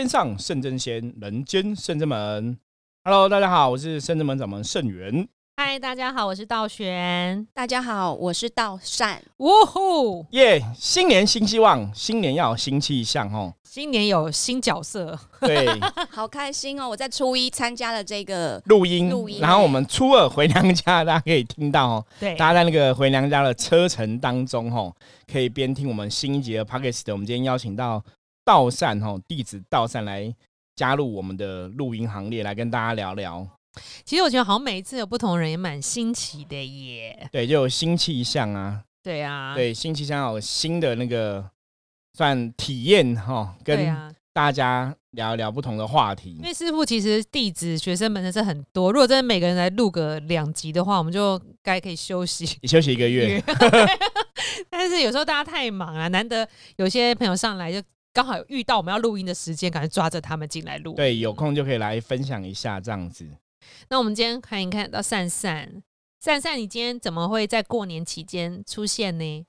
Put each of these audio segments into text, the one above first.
天上圣真仙，人间圣真门。Hello，大家好，我是圣真门掌门圣元。嗨，大家好，我是道玄。大家好，我是道善。呜呼，耶！新年新希望，新年要有新气象哦。新年有新角色，对，好开心哦！我在初一参加了这个录音，录音然后我们初二回娘家，大家可以听到哦。对，大家在那个回娘家的车程当中，吼，可以边听我们新一集的 Podcast。我们今天邀请到道善，哈，弟子道善来加入我们的录音行列，来跟大家聊聊。其实我觉得好像每一次有不同人也蛮新奇的耶。对，就有新气象啊，对啊，对，新气象有新的那个算体验哈，跟大家聊一聊不同的话题因。为师傅其实弟子学生们真的是很多，如果真的每个人来录个两集的话，我们就该可以休息。你休息一个月，但是有时候大家太忙了，难得有些朋友上来就刚好遇到我们要录音的时间，赶快抓着他们进来录。对，有空就可以来分享一下这样子。那我们今天看一看到善善，善善，你今天怎么会在过年期间出现呢？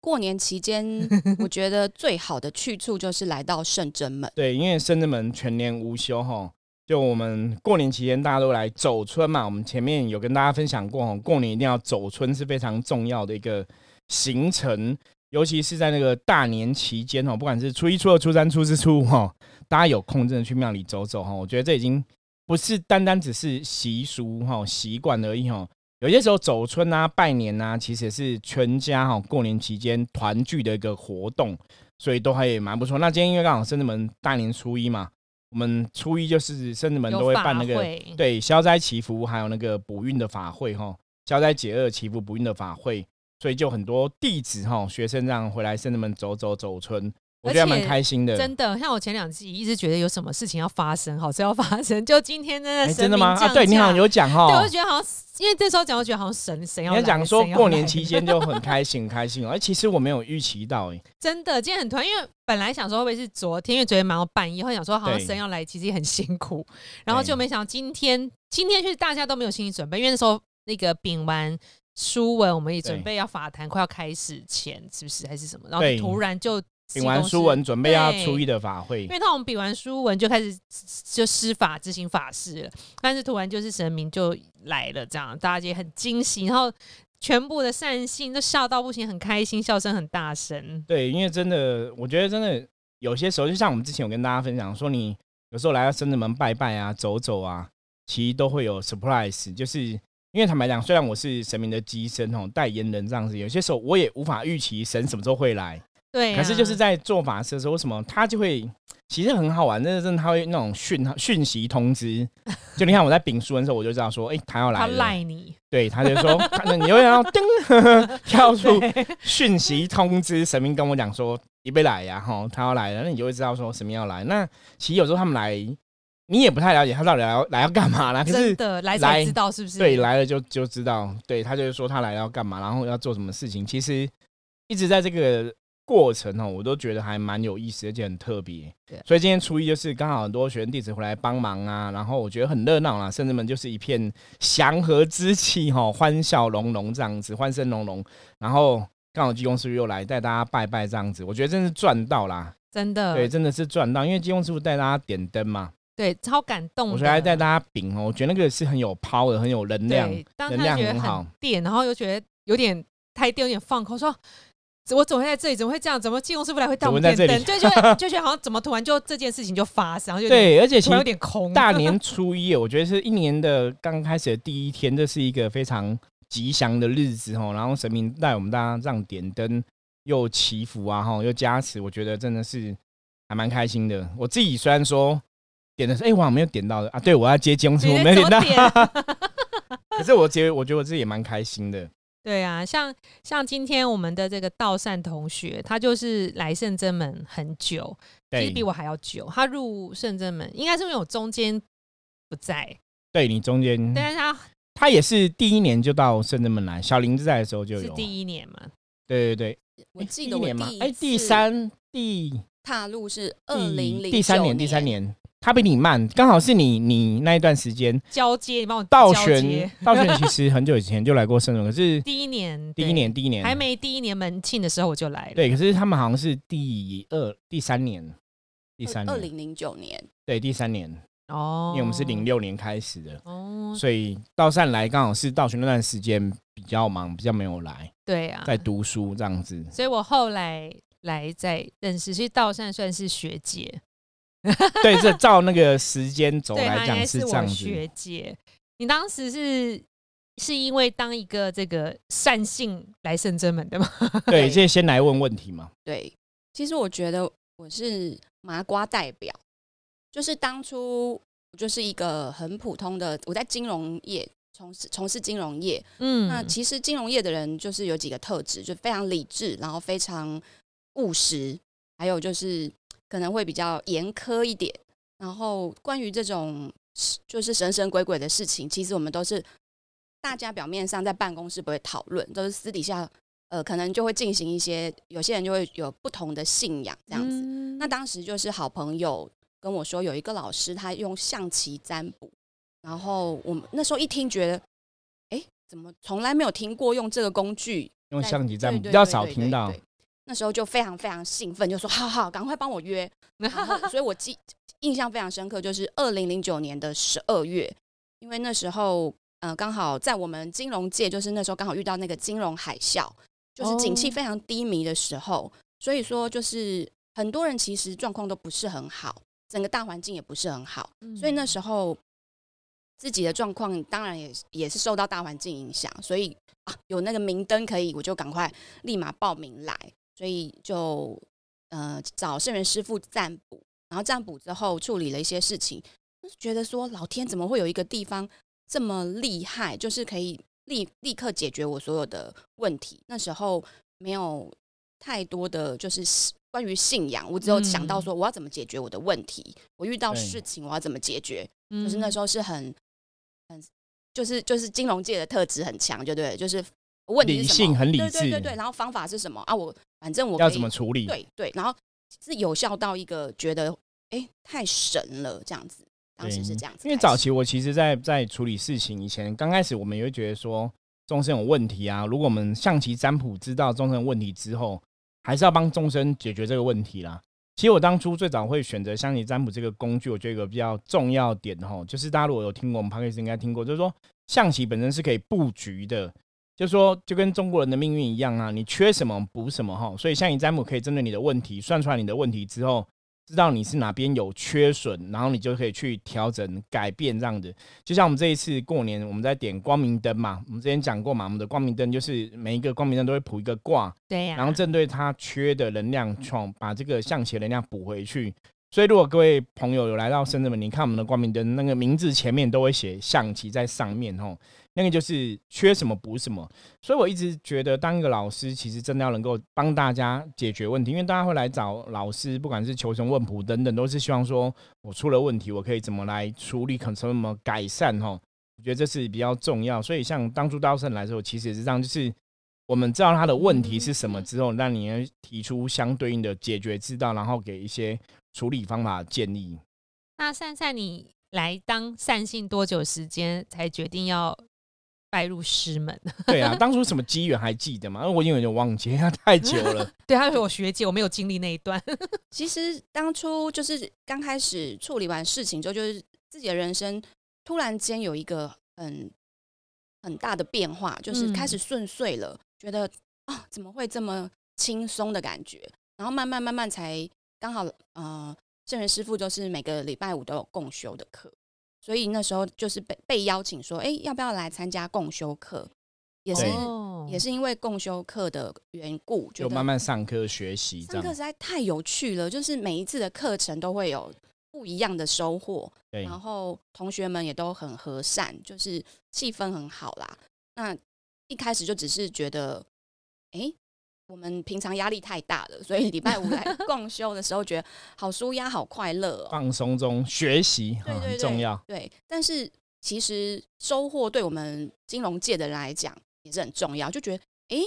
过年期间，我觉得最好的去处就是来到圣真门。对，因为圣真门全年无休哈，就我们过年期间大家都来走春嘛。我们前面有跟大家分享过哈，过年一定要走春是非常重要的一个行程，尤其是在那个大年期间哦，不管是初一、初二、初三、初四、初五哈，大家有空真的去庙里走走哈。我觉得这已经不是单单只是习俗哈、习惯而已哈。有些时候走春啊、拜年啊，其实也是全家哈过年期间团聚的一个活动，所以都还也蛮不错。那今天因为刚好深圳门大年初一嘛，我们初一就是深圳门都会办那个对消灾祈福，还有那个补运的法会哈，消灾解厄、祈福补运的法会，所以就很多弟子哈、学生这样回来深圳门走走走村，我觉得还蛮开心的。真的，像我前两季一直觉得有什么事情要发生，好事要发生，就今天真的真的吗？啊，对你好像有讲哈对，我就，觉得好像因为这时候讲，我觉得好像神神要来你要讲说过年期间就很开心，很开心哦。哎，其实我没有预期到，哎，真的今天很突然，因为本来想说会不会是昨天，因为昨天忙到半夜，后来想说好像神要来，其实也很辛苦，然后就没想到今天今天就是大家都没有心理准备，因为那时候那个丙完书文，我们也准对备要法坛快要开始前，是不是还是什么？然后突然就比完书文准备要初一的。法会因，为他们比完书文就开始就施法执行法事了，但是突然就是神明就来了，这样大家也很惊喜，然后全部的善信都笑到不行，很开心，笑声很大声。对，因为真的，我觉得真的有些时候，就像我们之前有跟大家分享说，你有时候来到深圳门拜拜啊、走走啊，其实都会有 surprise，就是因为坦白讲，虽然我是神明的机身哦，代言人这样子，有些时候我也无法预期神什么时候会来，对、啊，可是就是在做法事的时候，为什么他就会？其实很好玩，真的真的，他会那种讯讯息通知，就你看我在丙书的时候，我就知道说，哎、他要来他了，赖你，对，他就说，他你会要叮 跳出讯息通知，神明跟我讲说你别来呀，吼，他要来了，那你就会知道说神明要来。那其实有时候他们来，你也不太了解他到底来要来要干嘛啦。可真是的来才知道是不是？对来了就就知道，对他就是说他来了要干嘛，然后要做什么事情。其实一直在这个过程哦，我都觉得还蛮有意思，而且很特别对。所以今天初一就是刚好很多学生弟子回来帮忙啊，然后我觉得很热闹啦，甚至们就是一片祥和之气哈，欢笑融融这样子，欢声隆隆。然后刚好济公师傅又来带大家拜拜这样子，我觉得真是赚到啦。真的对，真的是赚到，因为济公师傅带大家点灯嘛，对超感动。我觉得还带大家饼哦，我觉得那个是很有 power，很有能量。能量很好很电，然后又觉得有点太电，有点放空，说。我怎么会在这里？怎么会这样？怎么济公师傅来会带我们怎么在电灯？就觉得就觉得好像怎么突然就这件事情就发生，然后就对，而且其实有点空。大年初一，我觉得是一年的刚开始的第一天，这是一个非常吉祥的日子哦。然后神明带我们大家这样点灯，又祈福啊，哈，又加持，我觉得真的是还蛮开心的。我自己虽然说点的是，哎、我好像没有点到的啊，对我要接金我没有点到，可是我觉得我觉得我自己也蛮开心的。对啊，像像今天我们的这个道善同学，他就是来圣真门很久，其实比，我还要久。他入圣真门应该是因为我中间不在，对你中间，但是他他也是第一年就到圣真门来，小林子在的时候就是有，第一年嘛。对对对，我记得我第一年嘛第，一哎，第三第踏入是二第零零第三年，第三年，他比你慢，刚好是你你那一段时间。交接，你帮我道交接。玄，道玄其实很久以前就来过圣人，可是第一年，第一年第一年。还没第一年门庆的时候我就来了。对，可是他们好像是第二、第三年，第三年，二零零九年，对，第三年，哦，因为我们是零六年开始的，哦，所以道善来刚好是道学那段时间比较忙，比较没有来，对啊，在读书这样子。所以我后来来再认识，其实道善算是学姐，对，这照那个时间轴来讲是这样子。学姐。你当时是是因为当一个这个善性来圣真门的吗？对，对这先来问问题嘛。对，其实我觉得我是麻瓜代表，就是当初我就是一个很普通的，我在金融业从事从事金融业。嗯那其实金融业的人就是有几个特质，就非常理智，然后非常务实，还有就是可能会比较严苛一点。然后关于这种就是神神鬼鬼的事情，其实我们都是大家表面上在办公室不会讨论，都是私底下呃可能就会进行一些，有些人就会有不同的信仰这样子。嗯那当时就是好朋友跟我说，有一个老师他用象棋占卜，然后我们那时候一听觉得，哎，怎么从来没有听过用这个工具？用象棋占卜比较少听到，对那时候就非常非常兴奋，就说好好，赶快帮我约。然后，所以我记印象非常深刻，就是二零零九年的十二月，因为那时候呃刚好在我们金融界，就是那时候刚好遇到那个金融海啸，就是景气哦。非常低迷的时候，所以说就是很多人其实状况都不是很好，整个大环境也不是很好，所以那。时候自己的状况当然也也是受到大环境影响，所以啊有那个明灯可以，我就赶快立马报名来，所以就呃找圣元师傅占卜，然后占卜之后处理了一些事情，就是觉得说老天怎么会有一个地方这么厉害，就是可以立立刻解决我所有的问题。那时候没有太多的就是关于信仰，我只有想到说我要怎么解决我的问题，我遇到事情我要怎么解决，就就是那时候是很很就是就是金融界的特质很强，就对，就是问理性很理智对对对对，然后方法是什么啊？我反正我要怎么处理？对对，然后是有效到一个觉得哎太神了这样子，当时是这样子，因为早期我其实在，在处理事情以前，刚开始我们也会觉得说众生有问题啊。如果我们象棋占卜知道众生问题之后，还是要帮众生解决这个问题啦。其实我当初最早会选择象棋占卜这个工具，我觉得一个比较重要点哈，就是大家如果有听过我们 p o d c a s 应该听过，就是说象棋本身是可以布局的，就说就跟中国人的命运一样啊，你缺什么补什么哈。所以像你占卜可以针对你的问题算出来你的问题之后，知道你是哪边有缺损，然后你就可以去调整、改变这样子。就像我们这一次过年，我们在点光明灯嘛，我们之前讲过嘛，我们的光明灯就是每一个光明灯都会卜一个卦，对呀，然后针对它缺的能量，创把这个象棋能量补回去。所以，如果各位朋友有来到深圳门，你看我们的光明灯，那个名字前面都会写象棋在上面吼，那个就是缺什么补什么。所以我一直觉得，当一个老师，其实真的要能够帮大家解决问题，因为大家会来找老师，不管是求神问卜等等，都是希望说我出了问题，我可以怎么来处理，可能怎么改善哈。我觉得这是比较重要。所以，像当初刀圣来的时候，其实也是这样，就是我们知道他的问题是什么之后，那你要提出相对应的解决之道，然后给一些处理方法建议。那善善，你来当善信多久时间才决定要拜入师门？对啊，当初什么机缘还记得吗？因为我已经有点忘记，太久了。对，他是我学姐，我没有经历那一段。其实当初就是刚开始处理完事情之后，就是自己的人生突然间有一个很很大的变化，就是开始顺遂了，觉得啊怎么会这么轻松的感觉？然后慢慢慢慢才刚好呃，圣人师傅就是每个礼拜五都有共修的课，所以那时候就是被被邀请说，哎，要不要来参加共修课？也是也是因为共修课的缘故，就慢慢上课学习这样上课实。在太有趣了，就是每一次的课程都会有不一样的收获，对，然后同学们也都很和善，就是气氛很好啦。那一开始就只是觉得，哎，我们平常压力太大了，所以礼拜五来共修的时候，觉得好舒压、好快乐哦。放松中学习很重要。对，但是其实收获对我们金融界的人来讲也是很重要，就觉得诶，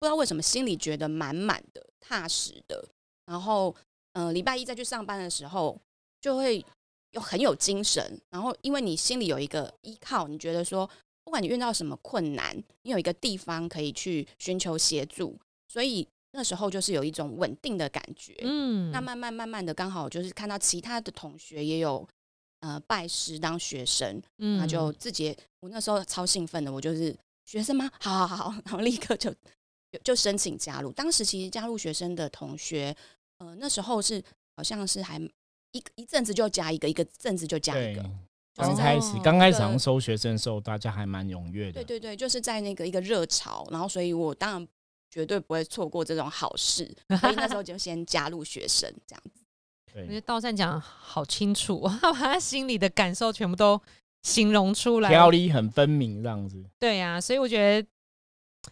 不知道为什么心里觉得满满的、踏实的，然后嗯、呃礼拜一再去上班的时候就会又很有精神，然后因为你心里有一个依靠，你觉得说不管你遇到什么困难，你有一个地方可以去寻求协助，所以那时候就是有一种稳定的感觉。嗯，那慢慢慢慢的，刚好就是看到其他的同学也有呃拜师当学生，嗯那就自己我那时候超兴奋的，我就是学生吗？好好好，然后立刻就就就申请加入。当时其实加入学生的同学，呃，那时候是好像是还一一阵子就加一个，一个阵子就加一个。，刚就是开始哦刚开始好像收学生的时候，大家还蛮踊跃的。对对对，就是在那个一个热潮，然后所以我当然绝对不会错过这种好事，所以那时候就先加入学生这样子。对，我觉得道善讲好清楚，他把他心里的感受全部都形容出来。条理很分明这样子。对呀、所以我觉得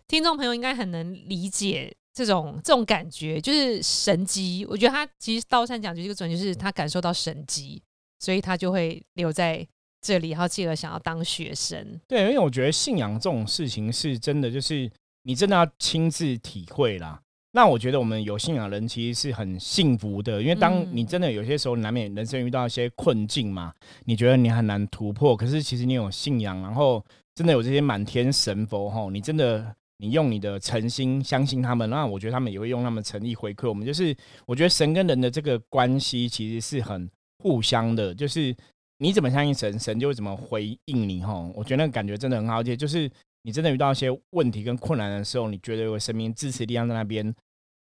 听众朋友应该很能理解这种这种感觉，就是神机。我觉得他其实道善讲的这个准，就是他感受到神机，所以他就会留在这里，然后进而想要当学生。对，因为我觉得信仰这种事情是真的，就是你真的要亲自体会啦。那我觉得我们有信仰的人其实是很幸福的，因为当嗯你真的有些时候难免人生遇到一些困境嘛，你觉得你很难突破，可是其实你有信仰，然后真的有这些满天神佛吼，你真的你用你的诚心相信他们，那我觉得他们也会用他们诚意回馈我们。就是我觉得神跟人的这个关系其实是很互相的，就是你怎么相信神，神就会怎么回应你吼。我觉得那个感觉真的很好，而且就是你真的遇到一些问题跟困难的时候，你觉得有个神明支持力量在那边。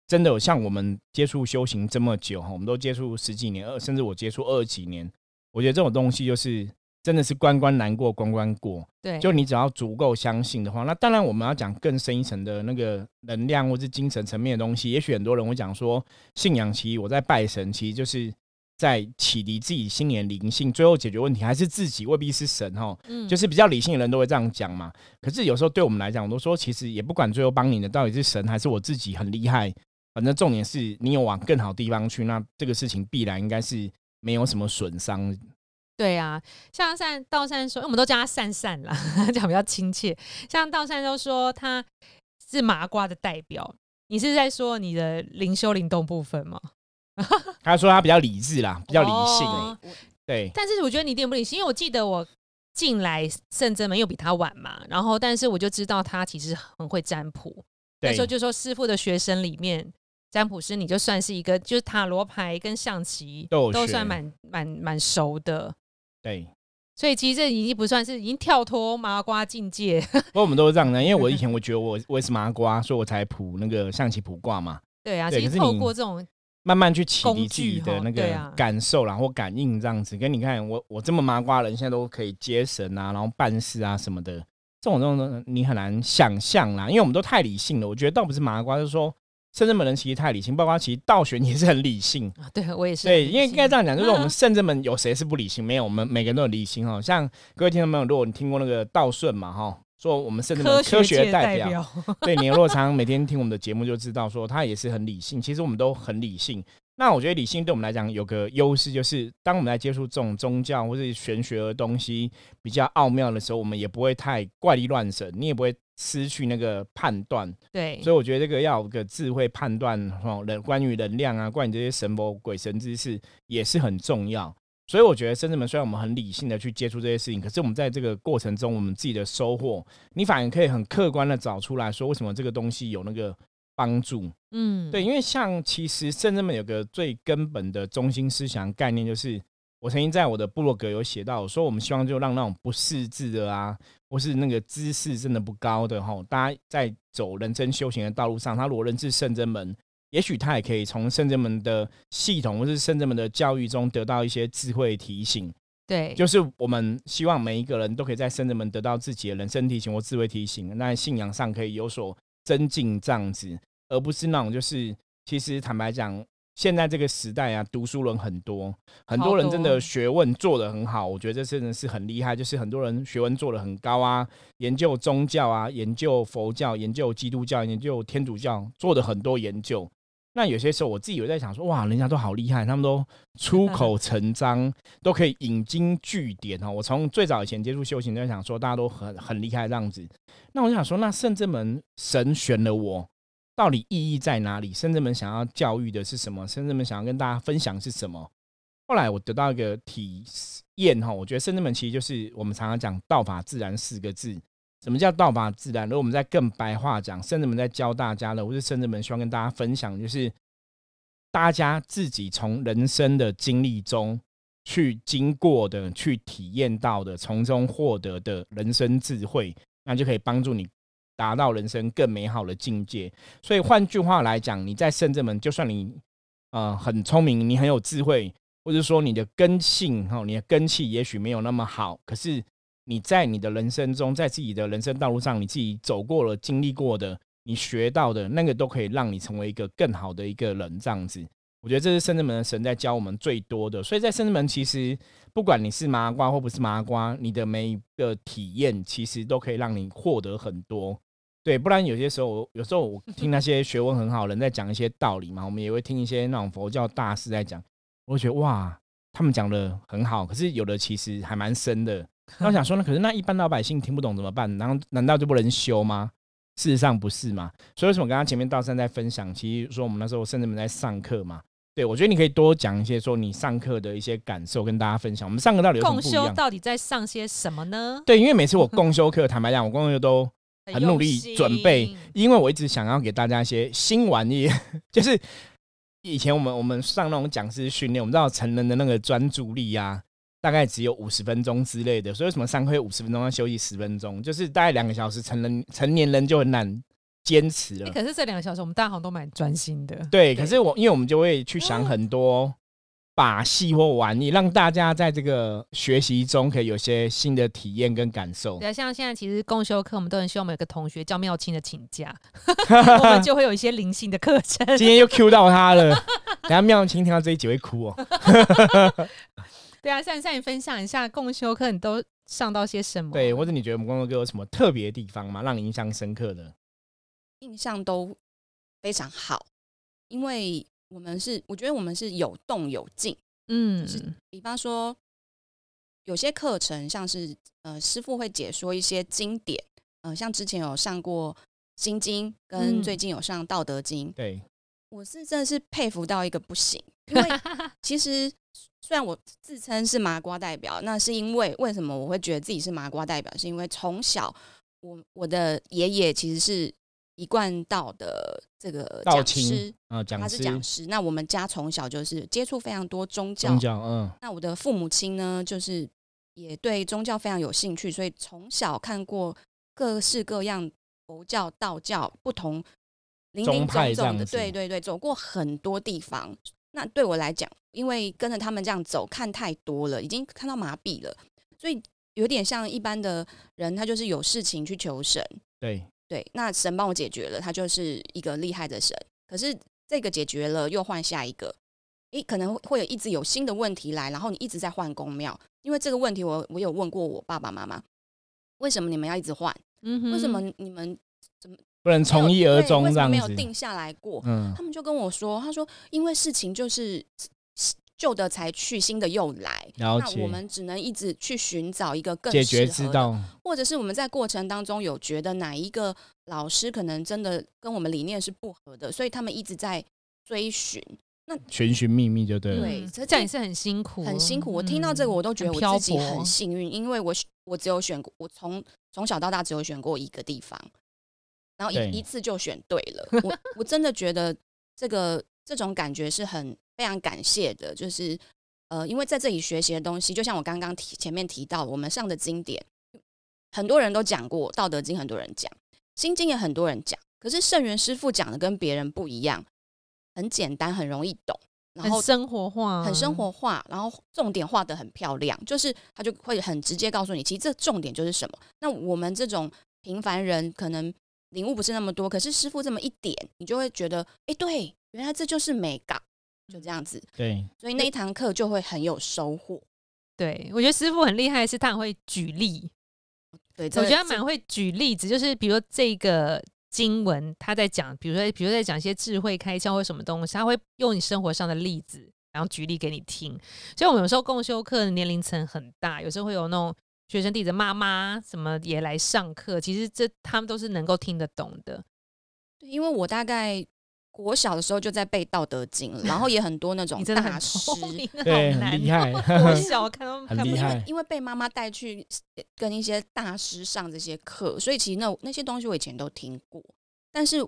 真的有像我们接触修行这么久哈，我们都接触十几年，二甚至我接触二几年，我觉得这种东西就是真的是关关难过关关过。对，就你只要足够相信的话，那当然我们要讲更深一层的那个能量或是精神层面的东西。也许很多人会讲说，信仰其实我在拜神，其实就是在启迪自己心里的灵性，最后解决问题还是自己，未必是神哈。嗯就是比较理性的人都会这样讲嘛。可是有时候对我们来讲，我都说其实也不管最后帮你的到底是神还是我自己很厉害，反正重点是你有往更好地方去，那这个事情必然应该是没有什么损伤。对啊，像善道善说，我们都叫他善善啦，讲比较亲切。像道善都说他是麻瓜的代表，你是在说你的灵修灵动部分吗？他说他比较理智啦，比较理性、对。但是我觉得你一点不理性，因为我记得我进来圣真门又比他晚嘛，然后但是我就知道他其实很会占卜。那对时候就说师傅的学生里面，占卜师你就算是一个，就是塔罗牌跟象棋都都算蛮蛮蛮熟的。对，所以其实这已经不算是已经跳脱麻瓜境界，不过我们都是这样的，因为我以前我觉得我我也是麻瓜，所以我才卜那个象棋卜卦嘛，对啊，其实透过这种慢慢去启工迪自己的那个感受然，或感应这样子。跟你看，我我这么麻瓜的人，现在都可以接神啊，然后办事啊什么的，这种这种你很难想象啦，因为我们都太理性了。我觉得倒不是麻瓜，就是说。圣真门人其实太理性，包括其实道玄也是很理性，啊，对我也是对，因为应该这样讲，就是我们嗯 圣真门有谁是不理性？没有，我们每个人都有理性哦。像各位听众朋友，如果你听过那个道顺嘛，哈，说我们圣真门科学代表，表，对，你如果常常每天听我们的节目，就知道说他也是很理性。其实我们都很理性。那我觉得理性对我们来讲有个优势，就是当我们来接触这种宗教或是玄学的东西比较奥妙的时候，我们也不会太怪力乱神，你也不会失去那个判断。对，所以我觉得这个要有个智慧判断哦，人关于能量啊，关于这些神佛鬼神之事也是很重要。所以我觉得深圳门虽然我们很理性的去接触这些事情，可是我们在这个过程中，我们自己的收获，你反而可以很客观的找出来说，为什么这个东西有那个帮助。嗯，对，因为像其实深圳们有个最根本的中心思想概念，就是我曾经在我的部落格有写到，我说我们希望就让那种不识字的啊，或是那个知识真的不高的哈，大家在走人生修行的道路上，他如果认识圣真门，也许他也可以从圣者们的系统或是圣者们的教育中得到一些智慧提醒。对，就是我们希望每一个人都可以在圣人们得到自己的人生提醒或智慧提醒，那信仰上可以有所增进这样子，而不是那种就是其实坦白讲，现在这个时代啊，读书人很多，很多人真的学问做得很好，我觉得这真的是很厉害，就是很多人学问做得很高啊，研究宗教啊，研究佛教，研究基督教，研究天主教，做的很多研究。那有些时候我自己有在想说，哇，人家都好厉害，他们都出 口成章，都可以引经据典哦。我从最早以前接触修行，就在想说，大家都很很厉害这样子。那我就想说，那圣正门神选了我，到底意义在哪里？圣正门想要教育的是什么？圣正门想要跟大家分享是什么？后来我得到一个体验哈，我觉得圣正门其实就是我们常常讲“道法自然”四个字。什么叫道法自然？如果我们在更白话讲，甚至们在教大家的，或是甚至们希望跟大家分享，就是大家自己从人生的经历中去经过的、去体验到的，从中获得的人生智慧，那就可以帮助你达到人生更美好的境界。所以换句话来讲，你在圣者门，就算你呃很聪明，你很有智慧，或者说你的根性哈，你的根气也许没有那么好，可是。你在你的人生中，在自己的人生道路上，你自己走过了、经历过的，你学到的那个，都可以让你成为一个更好的一个人。这样子，我觉得这是圣智门的神在教我们最多的。所以在圣智门，其实不管你是麻瓜或不是麻瓜，你的每一个体验，其实都可以让你获得很多。对，不然有些时候，有时候我听那些学问很好人在讲一些道理嘛，我们也会听一些那种佛教大师在讲，我会觉得哇，他们讲的很好，可是有的其实还蛮深的。那我想说呢，可是那一般老百姓听不懂怎么办？然后难道就不能修吗？事实上不是嘛。所以为什么刚刚前面道山在分享，其实说我们那时候甚至们在上课嘛。对我觉得你可以多讲一些说你上课的一些感受跟大家分享。我们上课到底有什么不一样？到底在上些什么呢？对，因为每次我共修课，坦白讲，我共修都很努力准备，因为我一直想要给大家一些新玩意，就是以前我们我们上那种讲师训练，我们知道成人的那个专注力呀。大概只有五十分钟之类的，所以什么上课五十分钟要休息十分钟，就是大概两个小时，成人成年人就很难坚持了。可是这两个小时我们大家好像都蛮专心的。对，可是我因为我们就会去想很多把戏或玩意，让大家在这个学习中可以有些新的体验跟感受。对，像现在其实公修课，我们都很希望每个同学叫妙清的请假，我们就会有一些灵性的课程。今天又 Q 到他了，等下妙清听到这一集会哭哦。对啊，善善，你分享一下共修课你都上到些什么？对，或者你觉得我们共修课有什么特别的地方吗？让你印象深刻的？印象都非常好，因为我们是，我觉得我们是有动有静。嗯，就是比方说有些课程，像是呃师傅会解说一些经典，呃，像之前有上过《心经》，跟最近有上《道德经》。对，我是真的是佩服到一个不行，因为 其实。虽然我自称是麻瓜代表，那是因为为什么我会觉得自己是麻瓜代表？是因为从小我我的爷爷其实是一贯道的这个讲师啊，他是讲师。那我们家从小就是接触非常多宗教，宗教嗯。那我的父母亲呢，就是也对宗教非常有兴趣，所以从小看过各式各样佛教、道教不同林林总总的，对对对，走过很多地方。那对我来讲，因为跟着他们这样走，看太多了，已经看到麻痹了，所以有点像一般的人，他就是有事情去求神。对对，那神帮我解决了，他就是一个厉害的神。可是这个解决了，又换下一个，诶，可能会有一直有新的问题来，然后你一直在换公庙。因为这个问题，我我有问过我爸爸妈妈，为什么你们要一直换？嗯为什么你们怎么？不能从一而终这样子，没有定下来过。嗯，他们就跟我说，他说因为事情就是旧的才去，新的又来，那我们只能一直去寻找一个更解决之道，或者是我们在过程当中有觉得哪一个老师可能真的跟我们理念是不合的，所以他们一直在追寻。那寻寻觅觅就对了。对，这样也是很辛苦，很辛苦。我听到这个，我都觉得我自己很幸运，因为我我只有选过，我从从小到大只有选过一个地方。然后一一次就选对了，我我真的觉得这个这种感觉是很非常感谢的，就是呃，因为在这里学习的东西，就像我刚刚提前面提到，我们上的经典，很多人都讲过《道德经》，很多人讲《心经》，也很多人讲，可是圣元师傅讲的跟别人不一样，很简单，很容易懂，然后生活化，很生活化，然后重点画的很漂亮，就是他就会很直接告诉你，其实这重点就是什么。那我们这种平凡人可能。领悟不是那么多，可是师傅这么一点，你就会觉得，哎，对，原来这就是美感，就这样子。对，所以那一堂课就会很有收获。对，我觉得师傅很厉害，是他很会举例。对，我觉得他蛮会举例子，就是比如说这个经文他在讲，比如说，比如在讲一些智慧开窍或什么东西，他会用你生活上的例子，然后举例给你听。所以我们有时候共修课的年龄层很大，有时候会有那种。学生弟子妈妈什么也来上课，其实这他们都是能够听得懂的。对，因为我大概国小的时候就在背《道德经》，然后也很多那种大师，对，好难很厉害，我小看到 看不懂很厉害。因为被妈妈带去跟一些大师上这些课，所以其实那那些东西我以前都听过，但是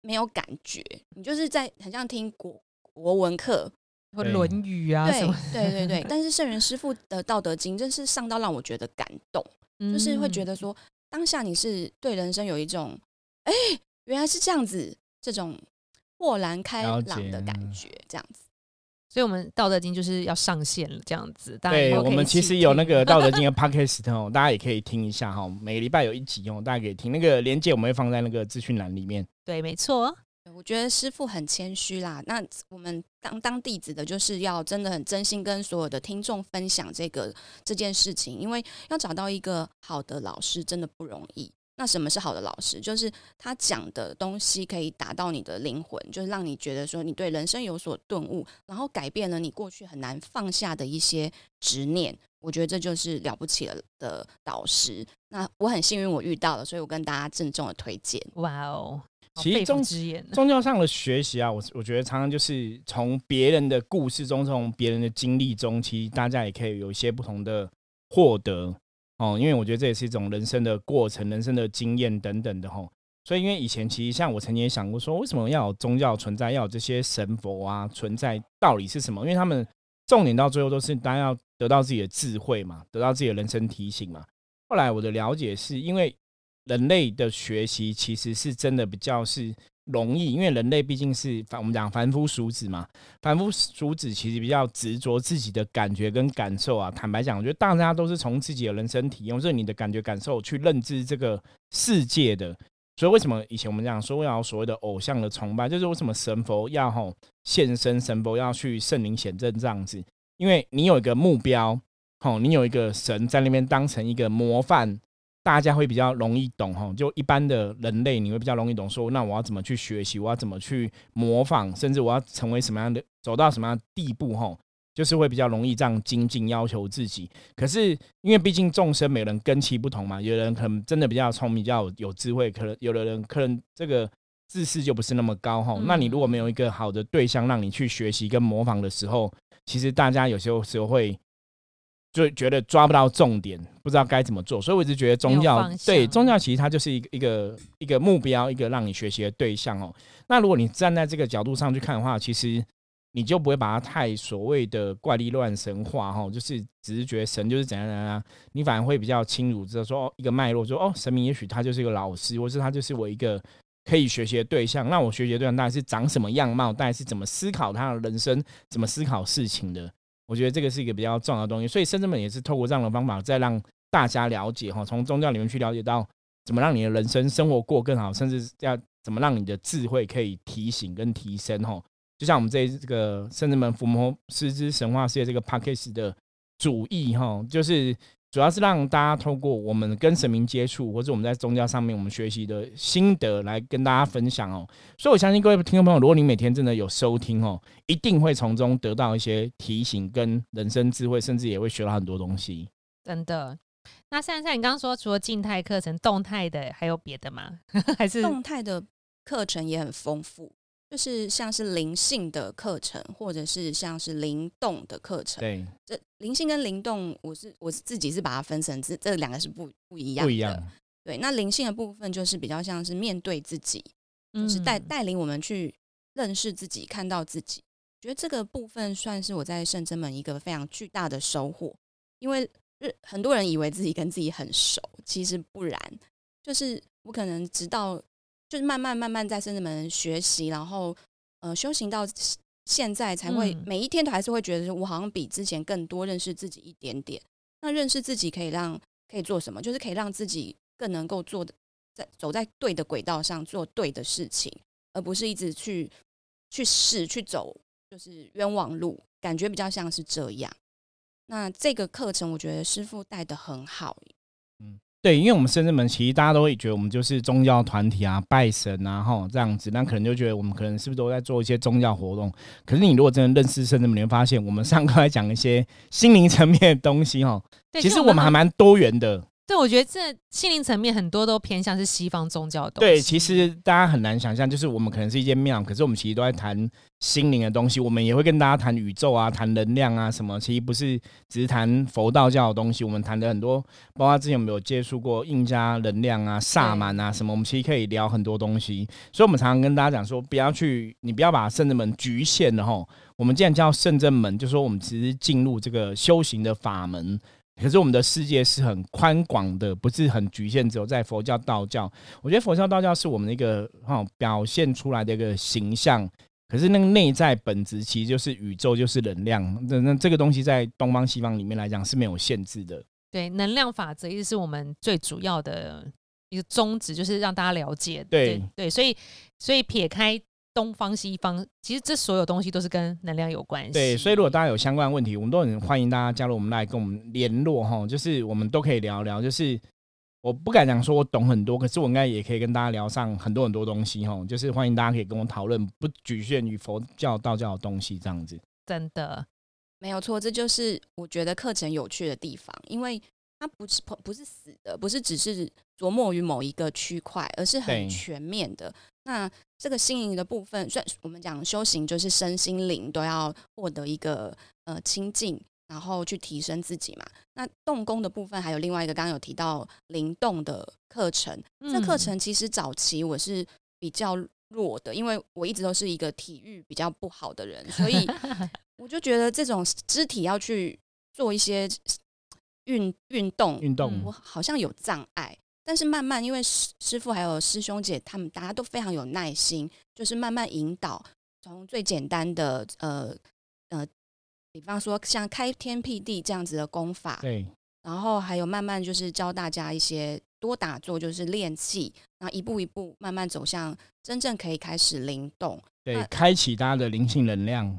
没有感觉。你就是在很像听国国文课，或《论语》啊什对么，对对对。但是圣人师傅的《道德经》真是上到让我觉得感动，就是会觉得得说当下你是对人生有一种哎、原来是这样子，这种豁然开朗的感觉，这样子。所以我们《道德经》就是要上线了，这样子。大家对我们其实有那听个 《道德经》的 podcast 哦，大家也可以听一下哈。每个礼拜有一集哦，大家可以听。那个连接我们会放在那个资讯栏里面。对，没错。我觉得师傅很谦虚啦。那我们当当弟子的，就是要真的很真心跟所有的听众分享这个这件事情，因为要找到一个好的老师真的不容易。那什么是好的老师？就是他讲的东西可以打到你的灵魂，就是让你觉得说你对人生有所顿悟，然后改变了你过去很难放下的一些执念。我觉得这就是了不起了的导师。那我很幸运我遇到了，所以我跟大家郑重的推荐。哇哦，其实宗，宗教上的学习啊，我我觉得常常就是从别人的故事中，从别人的经历中，其实大家也可以有一些不同的获得哦。因为我觉得这也是一种人生的过程、人生的经验等等的吼。所以，因为以前其实像我曾经也想过说，为什么要有宗教存在，要有这些神佛啊存在，道理是什么？因为他们重点到最后都是大家要得到自己的智慧嘛，得到自己的人生提醒嘛。后来我的了解是因为人类的学习其实是真的比较是容易，因为人类毕竟是凡我们讲凡夫俗子嘛，凡夫俗子其实比较执着自己的感觉跟感受啊。坦白讲，我觉得大家都是从自己的人生体验，或者你的感觉感受去认知这个世界的。所以为什么以前我们讲说要所谓的偶像的崇拜，就是为什么神佛要吼现身，神佛要去圣灵显正这样子，因为你有一个目标，吼，你有一个神在那边当成一个模范，大家会比较容易懂吼。就一般的人类，你会比较容易懂说，那我要怎么去学习，我要怎么去模仿，甚至我要成为什么样的，走到什么样的地步吼。就是会比较容易这样精进要求自己，可是因为毕竟众生每人根器不同嘛，有人可能真的比较聪明，比较有有智慧，可能有的人可能这个自视就不是那么高哈。嗯那你如果没有一个好的对象让你去学习跟模仿的时候，其实大家有些时候会就觉得抓不到重点，不知道该怎么做。所以我一直觉得宗教对宗教其实它就是一个一个一个目标，一个让你学习的对象哦。那如果你站在这个角度上去看的话，其实你就不会把它太所谓的怪力乱神化哈，就是只是觉得神就是怎样怎样，你反而会比较清楚知道说哦一个脉络，说哦神明也许他就是一个老师，或是他就是我一个可以学习的对象。那我学习的对象大概是长什么样貌，大概是怎么思考他的人生，怎么思考事情的。我觉得这个是一个比较重要的东西，所以圣人们也是透过这样的方法，再让大家了解哈，从宗教里面去了解到怎么让你的人生生活过更好，甚至要怎么让你的智慧可以提醒跟提升哈。就像我们这这个圣人们伏魔师之神话世界这个 p a c k a g e 的主意哈，就是主要是让大家透过我们跟神明接触，或者我们在宗教上面我们学习的心得来跟大家分享哦。所以我相信各位听众朋友，如果你每天真的有收听哦，一定会从中得到一些提醒跟人生智慧，甚至也会学到很多东西。真的。那珊珊，你刚刚说除了静态课程，动态的还有别的吗？还是动态的课程也很丰富，就是像是灵性的课程，或者是像是灵动的课程。对，这灵性跟灵动，我是我是自己是把它分成这这两个是不不一样的。不一样。对，那灵性的部分就是比较像是面对自己，就是带嗯带领我们去认识自己，看到自己。觉得这个部分算是我在圣真门一个非常巨大的收获，因为很多人以为自己跟自己很熟，其实不然。就是我可能直到就是慢慢慢慢在圣真门学习，然后呃修行到现在，才会、嗯每一天都还是会觉得说我好像比之前更多认识自己一点点。那认识自己可以让可以做什么？就是可以让自己更能够做的在走在对的轨道上做对的事情，而不是一直去去试去走就是冤枉路，感觉比较像是这样。那这个课程我觉得师傅带的很好，对，因为我们圣人门其实大家都会觉得我们就是宗教团体啊，拜神啊，吼这样子，那可能就觉得我们可能是不是都在做一些宗教活动？可是你如果真的认识圣人门，你会发现我们上课来讲一些心灵层面的东西哈，其实我们还蛮多元的。对，我觉得这心灵层面很多都偏向是西方宗教的东西。对，其实大家很难想象，就是我们可能是一间庙，可是我们其实都在谈心灵的东西。我们也会跟大家谈宇宙啊，谈能量啊什么。其实不是只是谈佛道教的东西，我们谈的很多，包括之前有没有接触过印加能量啊、萨满啊什么，我们其实可以聊很多东西。所以，我们常常跟大家讲说，不要去，你不要把圣人门局限了吼。我们既然叫圣正门，就说我们其实进入这个修行的法门。可是我们的世界是很宽广的，不是很局限，只有在佛教、道教。我觉得佛教、道教是我们的一个哈表现出来的一个形象。可是那个内在本质其实就是宇宙，就是能量。那那这个东西在东方、西方里面来讲是没有限制的。对，能量法则一直是我们最主要的一个宗旨，就是让大家了解。对对，所以所以撇开。东方西方，其实这所有东西都是跟能量有关系。对，所以如果大家有相关的问题，我们都很欢迎大家加入我们来跟我们联络哈。就是我们都可以聊聊。就是我不敢讲说我懂很多，可是我应该也可以跟大家聊上很多很多东西哈。就是欢迎大家可以跟我讨论，不局限于佛教、道教的东西这样子。真的没有错，这就是我觉得课程有趣的地方，因为它不是不是死的，不是只是琢磨于某一个区块，而是很全面的。那这个心灵的部分，算我们讲修行，就是身心灵都要获得一个呃清净，然后去提升自己嘛。那动功的部分还有另外一个，刚刚有提到灵动的课程。这课程其实早期我是比较弱的，因为我一直都是一个体育比较不好的人，所以 我就觉得这种肢体要去做一些运运动，运动我好像有障碍。但是慢慢，因为师师傅还有师兄姐他们，大家都非常有耐心，就是慢慢引导，从最简单的呃呃，比方说像开天辟地这样子的功法，对，然后还有慢慢就是教大家一些多打坐，就是练气，然后一步一步慢慢走向真正可以开始灵动，对，开启大家的灵性能量，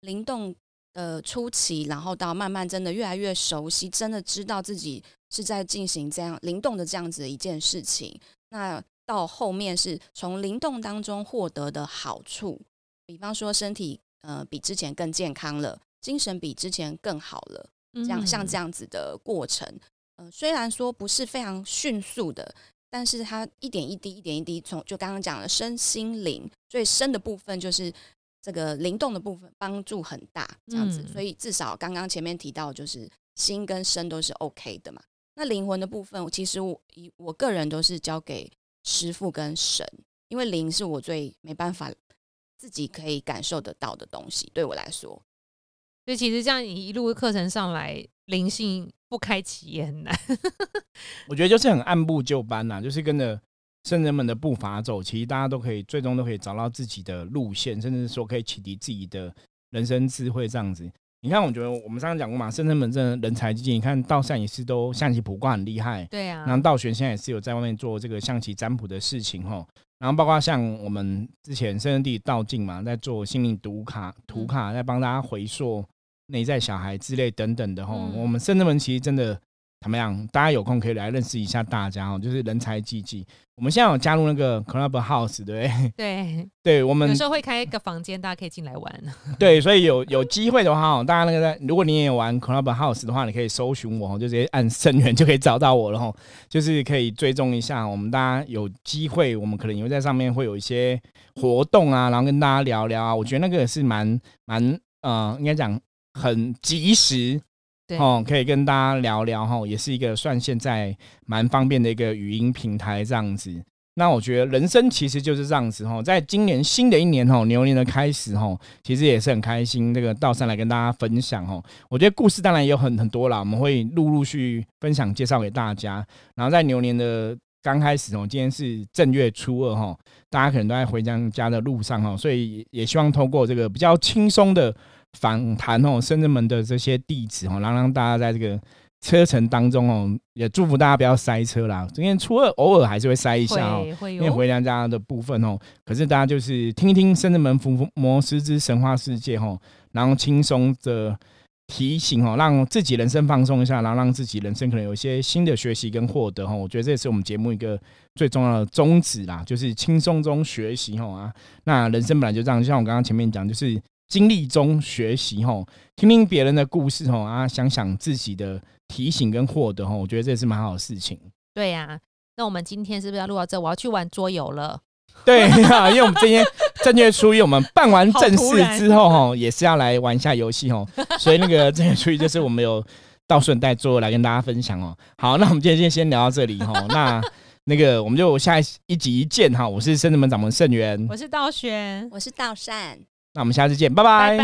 灵动的初期，然后到慢慢真的越来越熟悉，真的知道自己。是在进行这样灵动的这样子的一件事情，那到后面是从灵动当中获得的好处，比方说身体呃比之前更健康了，精神比之前更好了，这样像这样子的过程，呃虽然说不是非常迅速的，但是它一点一滴一点一滴从就刚刚讲的身心灵最深的部分就是这个灵动的部分帮助很大，这样子，所以至少刚刚前面提到就是心跟身都是 OK 的嘛。那灵魂的部分，其实我以我个人都是交给师傅跟神，因为灵是我最没办法自己可以感受得到的东西，对我来说。所以其实这样一路课程上来，灵性不开启也很难。我觉得就是很按部就班呐，就是跟着圣人们的步伐走，其实大家都可以最终都可以找到自己的路线，甚至说可以启迪自己的人生智慧这样子。你看，我觉得我们上次讲过嘛，深圳本镇人才济济。你看道善也是都象棋卜卦很厉害，对啊。然后道玄现在也是有在外面做这个象棋占卜的事情哈。然后包括像我们之前深圳地道静嘛，在做心灵读卡、图卡，在帮大家回溯内在小孩之类等等的哈。我们深圳门其实真的。怎么样？大家有空可以来认识一下大家哦，就是人才济济。我们现在有加入那个 Club House，对不对？对，对，我们有时候会开一个房间，大家可以进来玩。对，所以有有机会的话哦，大家那个在，如果你也玩 Club House 的话，你可以搜寻我，就直接按声源就可以找到我了哈。就是可以追踪一下，我们大家有机会，我们可能也会在上面会有一些活动啊，然后跟大家聊聊啊。我觉得那个也是蛮蛮呃，应该讲很及时。哦，可以跟大家聊聊哈，也是一个算现在蛮方便的一个语音平台这样子。那我觉得人生其实就是这样子哈，在今年新的一年哈，牛年的开始哈，其实也是很开心。这个道上来跟大家分享哈，我觉得故事当然也有很很多啦，我们会陆陆续分享介绍给大家。然后在牛年的刚开始哦，今天是正月初二哈，大家可能都在回家家的路上哈，所以也希望通过这个比较轻松的。访谈哦，深圳门的这些弟子哦，然后让大家在这个车程当中哦，也祝福大家不要塞车啦。今天初二偶尔还是会塞一下哦，因为回娘家的部分哦。可是大家就是听一听深圳门伏魔师之神话世界哦，然后轻松的提醒哦，让自己人生放松一下，然后让自己人生可能有一些新的学习跟获得哈。我觉得这也是我们节目一个最重要的宗旨啦，就是轻松中学习哈啊。那人生本来就这样，就像我刚刚前面讲，就是。经历中学习吼，听听别人的故事吼啊，想想自己的提醒跟获得哈，我觉得这是蛮好的事情。对呀，那我们今天是不是要录到这？我要去玩桌游了。对呀，因为我们今天正月初一，我们办完正事之后哈，也是要来玩一下游戏哈，所以那个正月初一就是我们有到顺带桌游来跟大家分享哦。好，那我们今天先聊到这里哈，那那个我们就下一集见哈。我是圣子门掌门圣元，我是道玄，我是道善，那我们下次见，拜拜，